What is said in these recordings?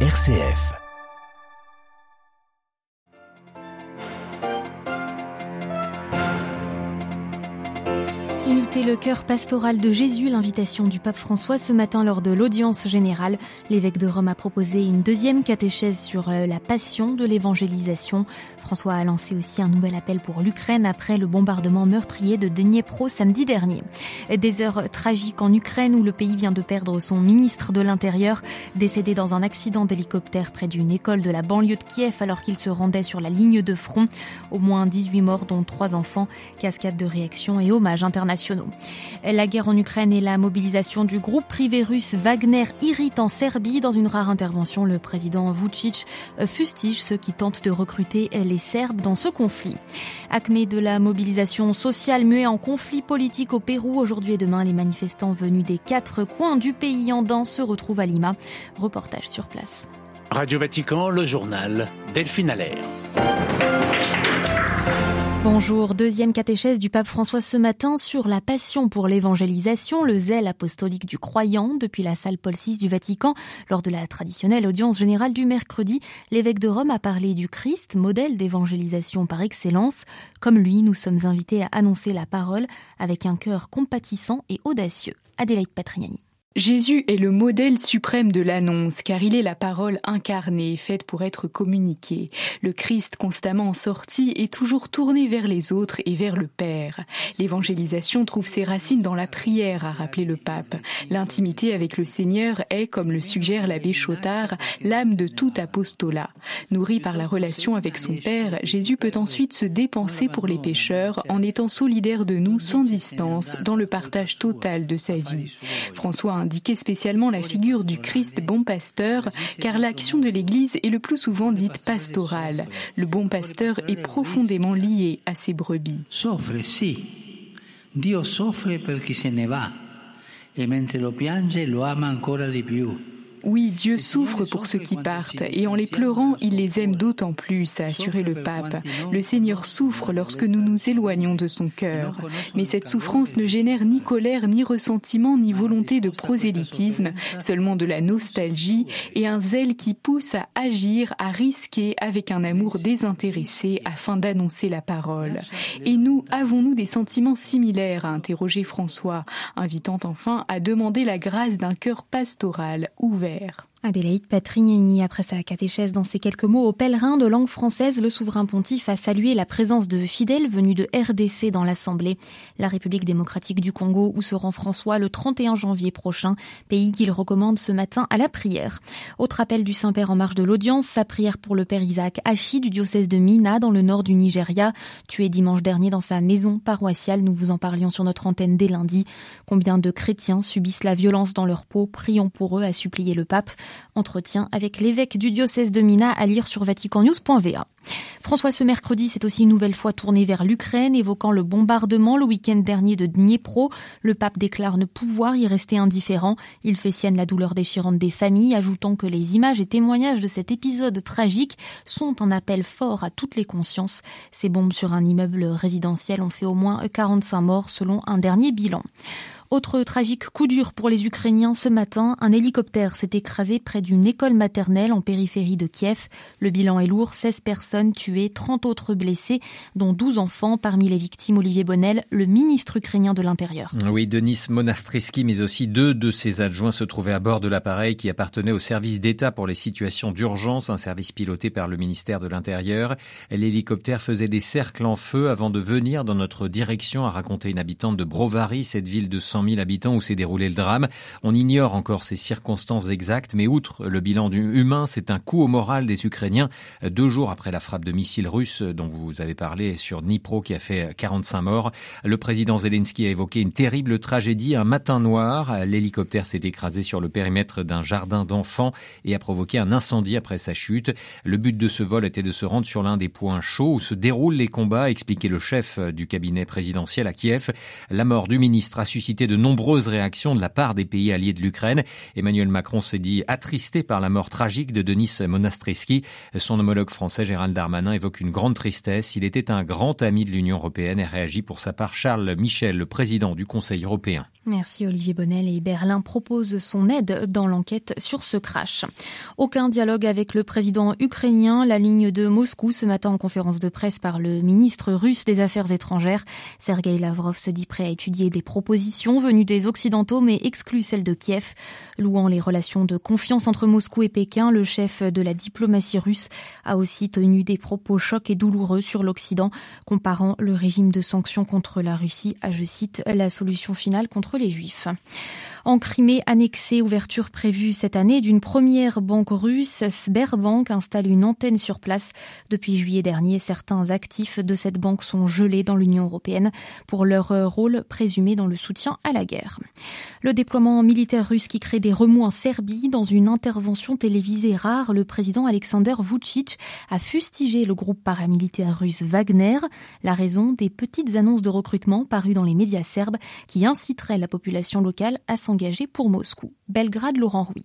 RCF. Le cœur pastoral de Jésus, l'invitation du pape François ce matin lors de l'audience générale. L'évêque de Rome a proposé une deuxième catéchèse sur euh, la passion de l'évangélisation. François a lancé aussi un nouvel appel pour l'Ukraine après le bombardement meurtrier de Dniepro samedi dernier. Des heures tragiques en Ukraine où le pays vient de perdre son ministre de l'Intérieur, décédé dans un accident d'hélicoptère près d'une école de la banlieue de Kiev alors qu'il se rendait sur la ligne de front. Au moins 18 morts dont 3 enfants, cascade de réactions et hommages internationaux. La guerre en Ukraine et la mobilisation du groupe privé russe Wagner irritent en Serbie. Dans une rare intervention, le président Vucic fustige ceux qui tentent de recruter les Serbes dans ce conflit. Acmé de la mobilisation sociale muée en conflit politique au Pérou, aujourd'hui et demain, les manifestants venus des quatre coins du pays en danse se retrouvent à Lima. Reportage sur place. Radio Vatican, le journal Delphine Allaire. Bonjour, deuxième catéchèse du pape François ce matin sur la passion pour l'évangélisation, le zèle apostolique du croyant depuis la salle Paul VI du Vatican. Lors de la traditionnelle audience générale du mercredi, l'évêque de Rome a parlé du Christ, modèle d'évangélisation par excellence. Comme lui, nous sommes invités à annoncer la parole avec un cœur compatissant et audacieux. Adélaïde Patriani. Jésus est le modèle suprême de l'annonce, car il est la parole incarnée, faite pour être communiquée. Le Christ constamment sorti est toujours tourné vers les autres et vers le Père. L'évangélisation trouve ses racines dans la prière, a rappelé le pape. L'intimité avec le Seigneur est, comme le suggère l'abbé Chotard, l'âme de tout apostolat. Nourri par la relation avec son Père, Jésus peut ensuite se dépenser pour les pécheurs en étant solidaire de nous sans distance dans le partage total de sa vie. François indiquer spécialement la figure du Christ bon pasteur, car l'action de l'Église est le plus souvent dite pastorale. Le bon pasteur est profondément lié à ses brebis. Soffre, sì. Dio soffre se ne va, e lo piange lo ama ancora di più. Oui, Dieu souffre pour ceux qui partent, et en les pleurant, il les aime d'autant plus, a assuré le pape. Le Seigneur souffre lorsque nous nous éloignons de son cœur. Mais cette souffrance ne génère ni colère, ni ressentiment, ni volonté de prosélytisme, seulement de la nostalgie et un zèle qui pousse à agir, à risquer avec un amour désintéressé afin d'annoncer la parole. Et nous, avons-nous des sentiments similaires, a interrogé François, invitant enfin à demander la grâce d'un cœur pastoral ouvert. Claire. Adélaïde Patrignani, après sa catéchèse dans ces quelques mots aux pèlerins de langue française, le souverain pontife a salué la présence de fidèles venus de RDC dans l'Assemblée, la République démocratique du Congo, où se rend François le 31 janvier prochain, pays qu'il recommande ce matin à la prière. Autre appel du Saint-Père en marge de l'audience, sa prière pour le Père Isaac Hachi du diocèse de Mina dans le nord du Nigeria, tué dimanche dernier dans sa maison paroissiale. Nous vous en parlions sur notre antenne dès lundi. Combien de chrétiens subissent la violence dans leur peau? Prions pour eux, a supplié le pape. Entretien avec l'évêque du diocèse de Mina à lire sur vaticannews.va. François ce mercredi s'est aussi une nouvelle fois tourné vers l'Ukraine, évoquant le bombardement le week-end dernier de Dniepro. Le pape déclare ne pouvoir y rester indifférent. Il fait sienne la douleur déchirante des familles, ajoutant que les images et témoignages de cet épisode tragique sont un appel fort à toutes les consciences. Ces bombes sur un immeuble résidentiel ont fait au moins 45 morts selon un dernier bilan. Autre tragique coup dur pour les Ukrainiens ce matin, un hélicoptère s'est écrasé près d'une école maternelle en périphérie de Kiev. Le bilan est lourd, 16 personnes tuées, 30 autres blessés, dont 12 enfants. Parmi les victimes, Olivier Bonnel, le ministre ukrainien de l'Intérieur. Oui, Denis Monastriski, mais aussi deux de ses adjoints se trouvaient à bord de l'appareil qui appartenait au service d'État pour les situations d'urgence, un service piloté par le ministère de l'Intérieur. L'hélicoptère faisait des cercles en feu avant de venir dans notre direction, a raconté une habitante de Brovary, cette ville de 100 000 habitants où s'est déroulé le drame. On ignore encore ces circonstances exactes, mais outre le bilan humain, c'est un coup au moral des Ukrainiens. Deux jours après la frappe de missiles russes dont vous avez parlé sur Dnipro qui a fait 45 morts, le président Zelensky a évoqué une terrible tragédie, un matin noir. L'hélicoptère s'est écrasé sur le périmètre d'un jardin d'enfants et a provoqué un incendie après sa chute. Le but de ce vol était de se rendre sur l'un des points chauds où se déroulent les combats, expliquait le chef du cabinet présidentiel à Kiev. La mort du ministre a suscité de nombreuses réactions de la part des pays alliés de l'Ukraine. Emmanuel Macron s'est dit attristé par la mort tragique de Denis Monastreski. Son homologue français Gérald Darmanin évoque une grande tristesse. Il était un grand ami de l'Union européenne et réagit pour sa part Charles Michel, le président du Conseil européen. Merci Olivier Bonnel et Berlin propose son aide dans l'enquête sur ce crash. Aucun dialogue avec le président ukrainien, la ligne de Moscou ce matin en conférence de presse par le ministre russe des Affaires étrangères. Sergei Lavrov se dit prêt à étudier des propositions venues des Occidentaux mais exclut celles de Kiev. Louant les relations de confiance entre Moscou et Pékin, le chef de la diplomatie russe a aussi tenu des propos chocs et douloureux sur l'Occident, comparant le régime de sanctions contre la Russie à, je cite, la solution finale contre les Juifs. En Crimée, annexée, ouverture prévue cette année d'une première banque russe, Sberbank installe une antenne sur place. Depuis juillet dernier, certains actifs de cette banque sont gelés dans l'Union européenne pour leur rôle présumé dans le soutien à la guerre. Le déploiement militaire russe qui crée des remous en Serbie dans une intervention télévisée rare, le président Alexander Vucic a fustigé le groupe paramilitaire russe Wagner. La raison des petites annonces de recrutement parues dans les médias serbes qui inciteraient la population locale à s'engager pour Moscou. Belgrade, Laurent Rouy.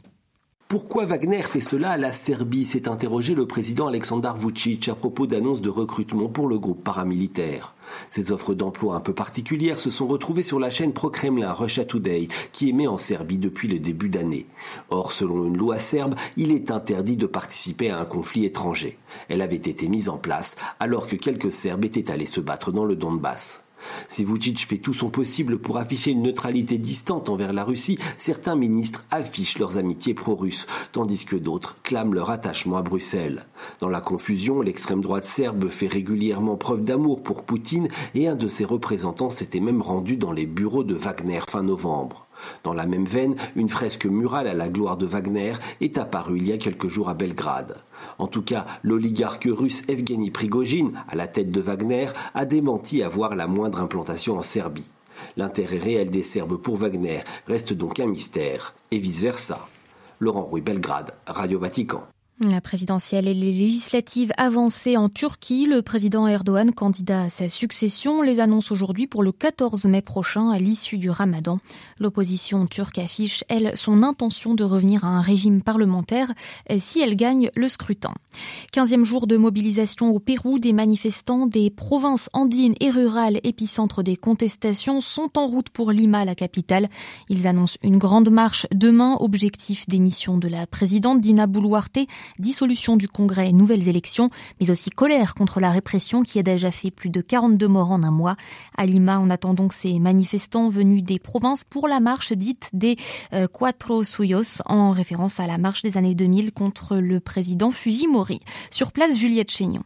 Pourquoi Wagner fait cela à la Serbie s'est interrogé le président Aleksandar Vucic à propos d'annonces de recrutement pour le groupe paramilitaire. Ces offres d'emploi un peu particulières se sont retrouvées sur la chaîne pro-Kremlin Russia Today qui émet en Serbie depuis le début d'année. Or, selon une loi serbe, il est interdit de participer à un conflit étranger. Elle avait été mise en place alors que quelques Serbes étaient allés se battre dans le Donbass. Si Vucic fait tout son possible pour afficher une neutralité distante envers la Russie, certains ministres affichent leurs amitiés pro-russes, tandis que d'autres clament leur attachement à Bruxelles. Dans la confusion, l'extrême droite serbe fait régulièrement preuve d'amour pour Poutine et un de ses représentants s'était même rendu dans les bureaux de Wagner fin novembre. Dans la même veine, une fresque murale à la gloire de Wagner est apparue il y a quelques jours à Belgrade. En tout cas, l'oligarque russe Evgeny Prigogine, à la tête de Wagner, a démenti avoir la moindre implantation en Serbie. L'intérêt réel des Serbes pour Wagner reste donc un mystère, et vice-versa. Laurent Rouy Belgrade, Radio Vatican. La présidentielle et les législatives avancées en Turquie, le président Erdogan, candidat à sa succession, les annonce aujourd'hui pour le 14 mai prochain à l'issue du ramadan. L'opposition turque affiche, elle, son intention de revenir à un régime parlementaire si elle gagne le scrutin. Quinzième jour de mobilisation au Pérou, des manifestants des provinces andines et rurales épicentres des contestations sont en route pour Lima, la capitale. Ils annoncent une grande marche demain, objectif d'émission de la présidente Dina Boluarte dissolution du Congrès nouvelles élections, mais aussi colère contre la répression qui a déjà fait plus de 42 morts en un mois. À Lima, on attend donc ces manifestants venus des provinces pour la marche dite des euh, Cuatro Suyos, en référence à la marche des années 2000 contre le président Fujimori. Sur place, Juliette Chénion.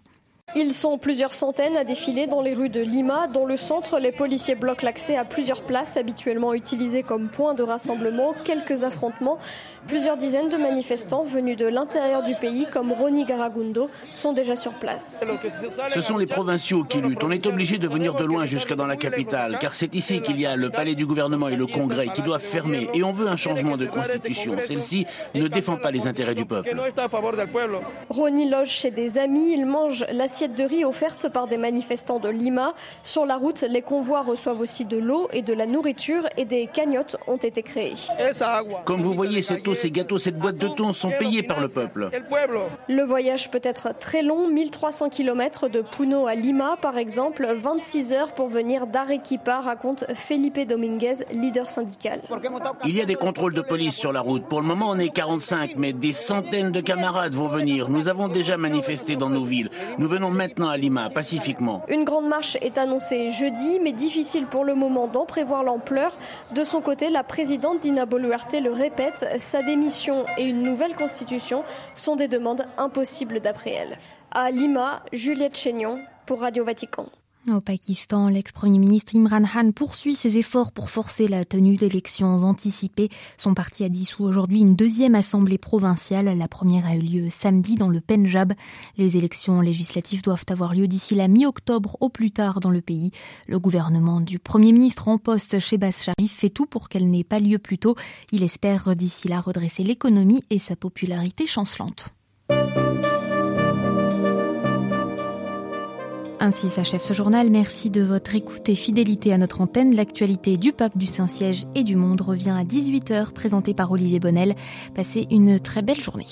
Ils sont plusieurs centaines à défiler dans les rues de Lima. Dans le centre, les policiers bloquent l'accès à plusieurs places habituellement utilisées comme point de rassemblement. Quelques affrontements. Plusieurs dizaines de manifestants venus de l'intérieur du pays, comme Roni Garagundo, sont déjà sur place. Ce sont les provinciaux qui luttent. On est obligé de venir de loin jusque dans la capitale, car c'est ici qu'il y a le palais du gouvernement et le congrès qui doivent fermer. Et on veut un changement de constitution. Celle-ci ne défend pas les intérêts du peuple. Roni loge chez des amis. Il mange l'assiette de riz offerte par des manifestants de Lima. Sur la route, les convois reçoivent aussi de l'eau et de la nourriture et des cagnottes ont été créées. Comme vous voyez, cette eau, ces gâteaux, cette boîte de thon sont payés par le peuple. Le voyage peut être très long, 1300 km de Puno à Lima par exemple, 26 heures pour venir d'Arequipa, raconte Felipe Dominguez, leader syndical. Il y a des contrôles de police sur la route. Pour le moment, on est 45, mais des centaines de camarades vont venir. Nous avons déjà manifesté dans nos villes. Nous venons maintenant à Lima, pacifiquement. Une grande marche est annoncée jeudi, mais difficile pour le moment d'en prévoir l'ampleur. De son côté, la présidente Dina Boluarte le répète, sa démission et une nouvelle constitution sont des demandes impossibles d'après elle. À Lima, Juliette Chénion pour Radio Vatican. Au Pakistan, l'ex-premier ministre Imran Khan poursuit ses efforts pour forcer la tenue d'élections anticipées. Son parti a dissous aujourd'hui une deuxième assemblée provinciale. La première a eu lieu samedi dans le Punjab. Les élections législatives doivent avoir lieu d'ici la mi-octobre au plus tard dans le pays. Le gouvernement du premier ministre en poste, Shehbaz Sharif, fait tout pour qu'elle n'ait pas lieu plus tôt. Il espère d'ici là redresser l'économie et sa popularité chancelante. Ainsi s'achève ce journal. Merci de votre écoute et fidélité à notre antenne. L'actualité du pape, du Saint-Siège et du monde revient à 18h, présenté par Olivier Bonnel. Passez une très belle journée.